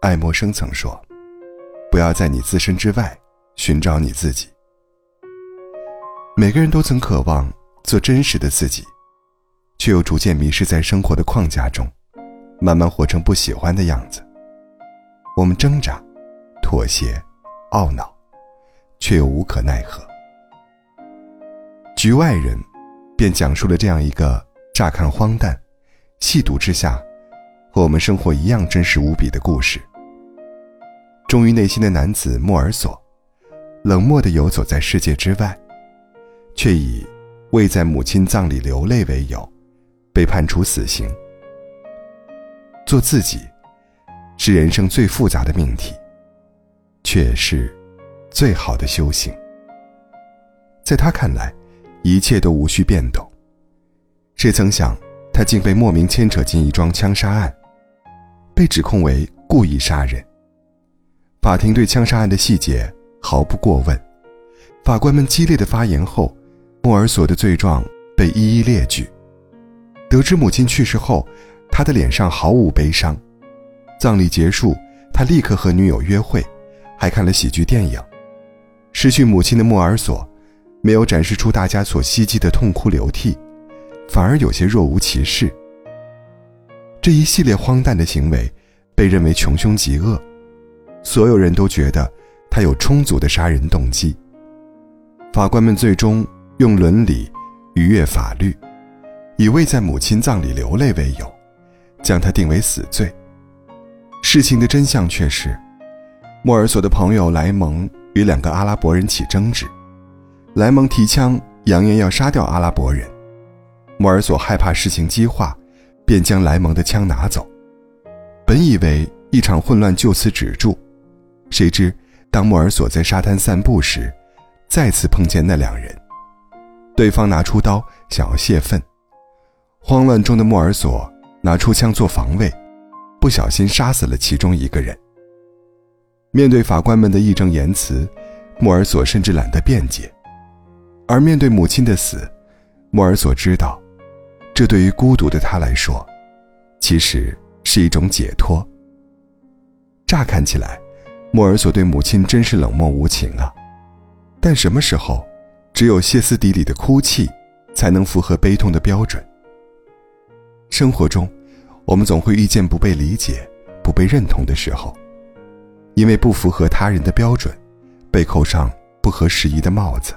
爱默生曾说：“不要在你自身之外寻找你自己。”每个人都曾渴望做真实的自己，却又逐渐迷失在生活的框架中，慢慢活成不喜欢的样子。我们挣扎、妥协、懊恼，却又无可奈何。局外人便讲述了这样一个乍看荒诞、细读之下和我们生活一样真实无比的故事。忠于内心的男子莫尔索，冷漠地游走在世界之外。却以未在母亲葬礼流泪为由，被判处死刑。做自己，是人生最复杂的命题，却是最好的修行。在他看来，一切都无需变动。谁曾想，他竟被莫名牵扯进一桩枪杀案，被指控为故意杀人。法庭对枪杀案的细节毫不过问，法官们激烈的发言后。莫尔索的罪状被一一列举。得知母亲去世后，他的脸上毫无悲伤。葬礼结束，他立刻和女友约会，还看了喜剧电影。失去母亲的莫尔索，没有展示出大家所希冀的痛哭流涕，反而有些若无其事。这一系列荒诞的行为，被认为穷凶极恶，所有人都觉得他有充足的杀人动机。法官们最终。用伦理逾越法律，以未在母亲葬礼流泪为由，将他定为死罪。事情的真相却是，莫尔索的朋友莱蒙与两个阿拉伯人起争执，莱蒙提枪扬言要杀掉阿拉伯人，莫尔索害怕事情激化，便将莱蒙的枪拿走。本以为一场混乱就此止住，谁知当莫尔索在沙滩散步时，再次碰见那两人。对方拿出刀想要泄愤，慌乱中的莫尔索拿出枪做防卫，不小心杀死了其中一个人。面对法官们的义正言辞，莫尔索甚至懒得辩解。而面对母亲的死，莫尔索知道，这对于孤独的他来说，其实是一种解脱。乍看起来，莫尔索对母亲真是冷漠无情啊，但什么时候？只有歇斯底里的哭泣，才能符合悲痛的标准。生活中，我们总会遇见不被理解、不被认同的时候，因为不符合他人的标准，被扣上不合时宜的帽子。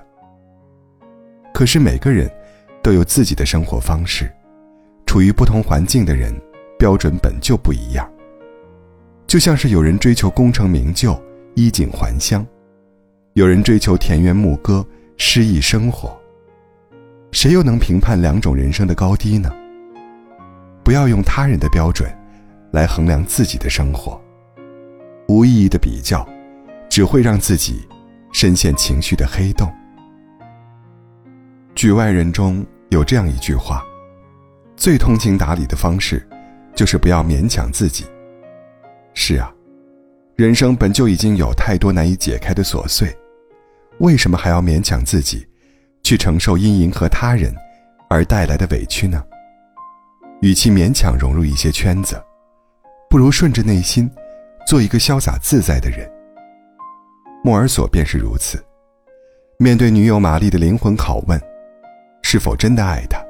可是每个人都有自己的生活方式，处于不同环境的人，标准本就不一样。就像是有人追求功成名就、衣锦还乡，有人追求田园牧歌。诗意生活，谁又能评判两种人生的高低呢？不要用他人的标准来衡量自己的生活，无意义的比较，只会让自己深陷情绪的黑洞。局外人中有这样一句话：最通情达理的方式，就是不要勉强自己。是啊，人生本就已经有太多难以解开的琐碎。为什么还要勉强自己，去承受因迎合他人而带来的委屈呢？与其勉强融入一些圈子，不如顺着内心，做一个潇洒自在的人。莫尔索便是如此。面对女友玛丽的灵魂拷问，是否真的爱她？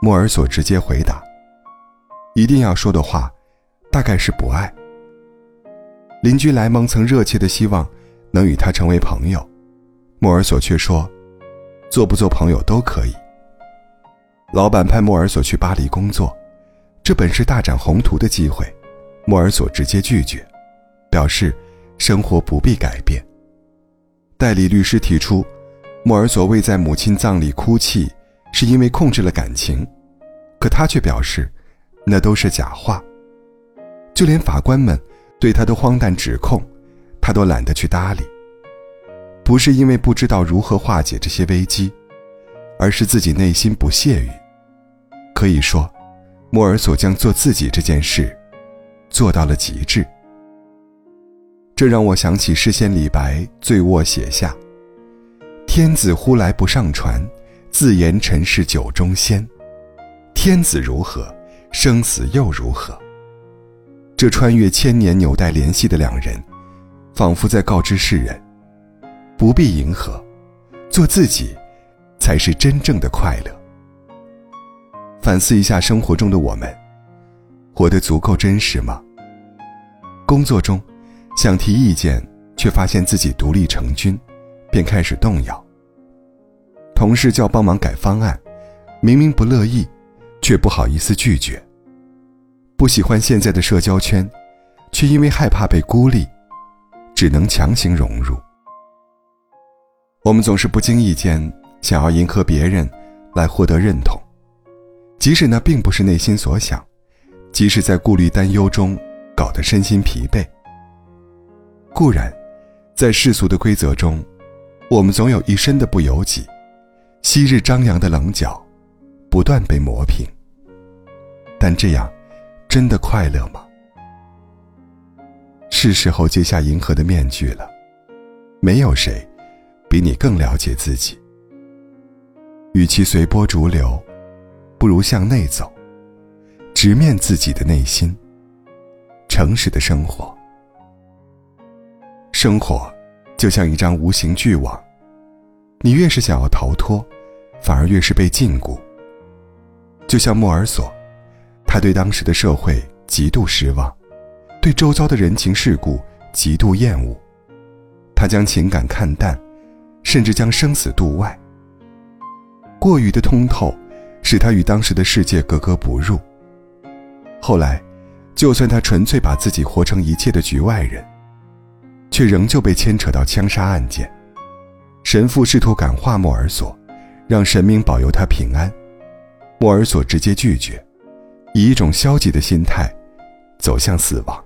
莫尔索直接回答：“一定要说的话，大概是不爱。”邻居莱蒙曾热切的希望能与他成为朋友。莫尔索却说：“做不做朋友都可以。”老板派莫尔索去巴黎工作，这本是大展宏图的机会，莫尔索直接拒绝，表示生活不必改变。代理律师提出，莫尔索未在母亲葬礼哭泣，是因为控制了感情，可他却表示，那都是假话。就连法官们对他的荒诞指控，他都懒得去搭理。不是因为不知道如何化解这些危机，而是自己内心不屑于。可以说，莫尔索将做自己这件事做到了极致。这让我想起诗仙李白醉卧写下：“天子呼来不上船，自言臣是酒中仙。天子如何，生死又如何？”这穿越千年纽带联系的两人，仿佛在告知世人：不必迎合，做自己，才是真正的快乐。反思一下生活中的我们，活得足够真实吗？工作中，想提意见，却发现自己独立成军，便开始动摇。同事叫帮忙改方案，明明不乐意，却不好意思拒绝。不喜欢现在的社交圈，却因为害怕被孤立，只能强行融入。我们总是不经意间想要迎合别人，来获得认同。即使那并不是内心所想，即使在顾虑担忧中搞得身心疲惫。固然，在世俗的规则中，我们总有一身的不由己，昔日张扬的棱角，不断被磨平。但这样，真的快乐吗？是时候揭下迎合的面具了。没有谁，比你更了解自己。与其随波逐流。不如向内走，直面自己的内心。诚实的生活，生活就像一张无形巨网，你越是想要逃脱，反而越是被禁锢。就像莫尔索，他对当时的社会极度失望，对周遭的人情世故极度厌恶，他将情感看淡，甚至将生死度外。过于的通透。使他与当时的世界格格不入。后来，就算他纯粹把自己活成一切的局外人，却仍旧被牵扯到枪杀案件。神父试图感化莫尔索，让神明保佑他平安。莫尔索直接拒绝，以一种消极的心态走向死亡。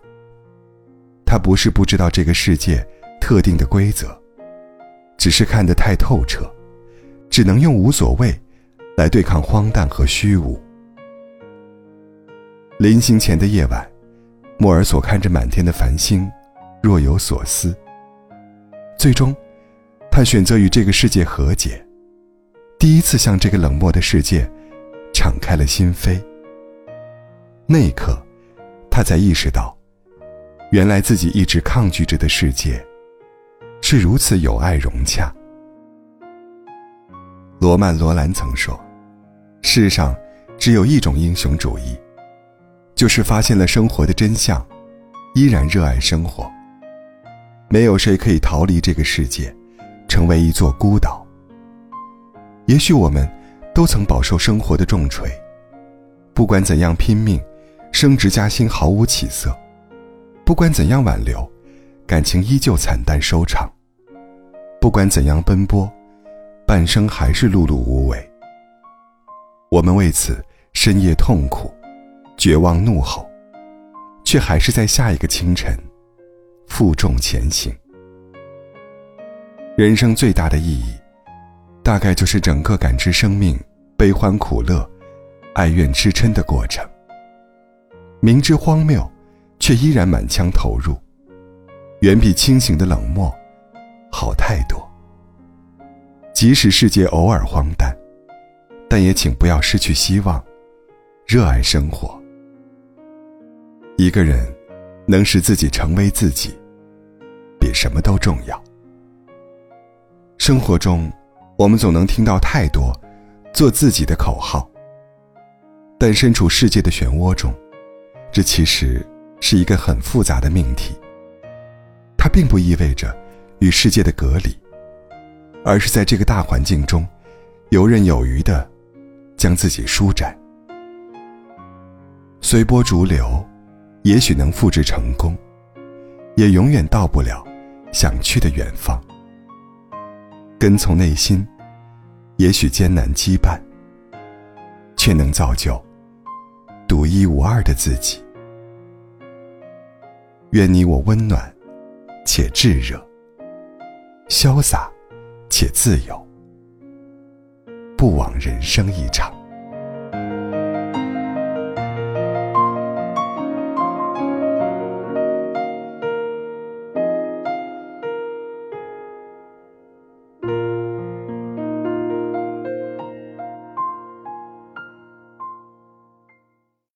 他不是不知道这个世界特定的规则，只是看得太透彻，只能用无所谓。来对抗荒诞和虚无。临行前的夜晚，莫尔索看着满天的繁星，若有所思。最终，他选择与这个世界和解，第一次向这个冷漠的世界敞开了心扉。那一刻，他才意识到，原来自己一直抗拒着的世界，是如此有爱融洽。罗曼·罗兰曾说：“世上只有一种英雄主义，就是发现了生活的真相，依然热爱生活。没有谁可以逃离这个世界，成为一座孤岛。也许我们都曾饱受生活的重锤，不管怎样拼命，升职加薪毫无起色；不管怎样挽留，感情依旧惨淡收场；不管怎样奔波。”半生还是碌碌无为，我们为此深夜痛苦、绝望怒吼，却还是在下一个清晨负重前行。人生最大的意义，大概就是整个感知生命悲欢苦乐、爱怨痴嗔的过程。明知荒谬，却依然满腔投入，远比清醒的冷漠好太多。即使世界偶尔荒诞，但也请不要失去希望，热爱生活。一个人能使自己成为自己，比什么都重要。生活中，我们总能听到太多“做自己的”口号，但身处世界的漩涡中，这其实是一个很复杂的命题。它并不意味着与世界的隔离。而是在这个大环境中，游刃有余的将自己舒展，随波逐流，也许能复制成功，也永远到不了想去的远方。跟从内心，也许艰难羁绊，却能造就独一无二的自己。愿你我温暖且炙热，潇洒。且自由，不枉人生一场。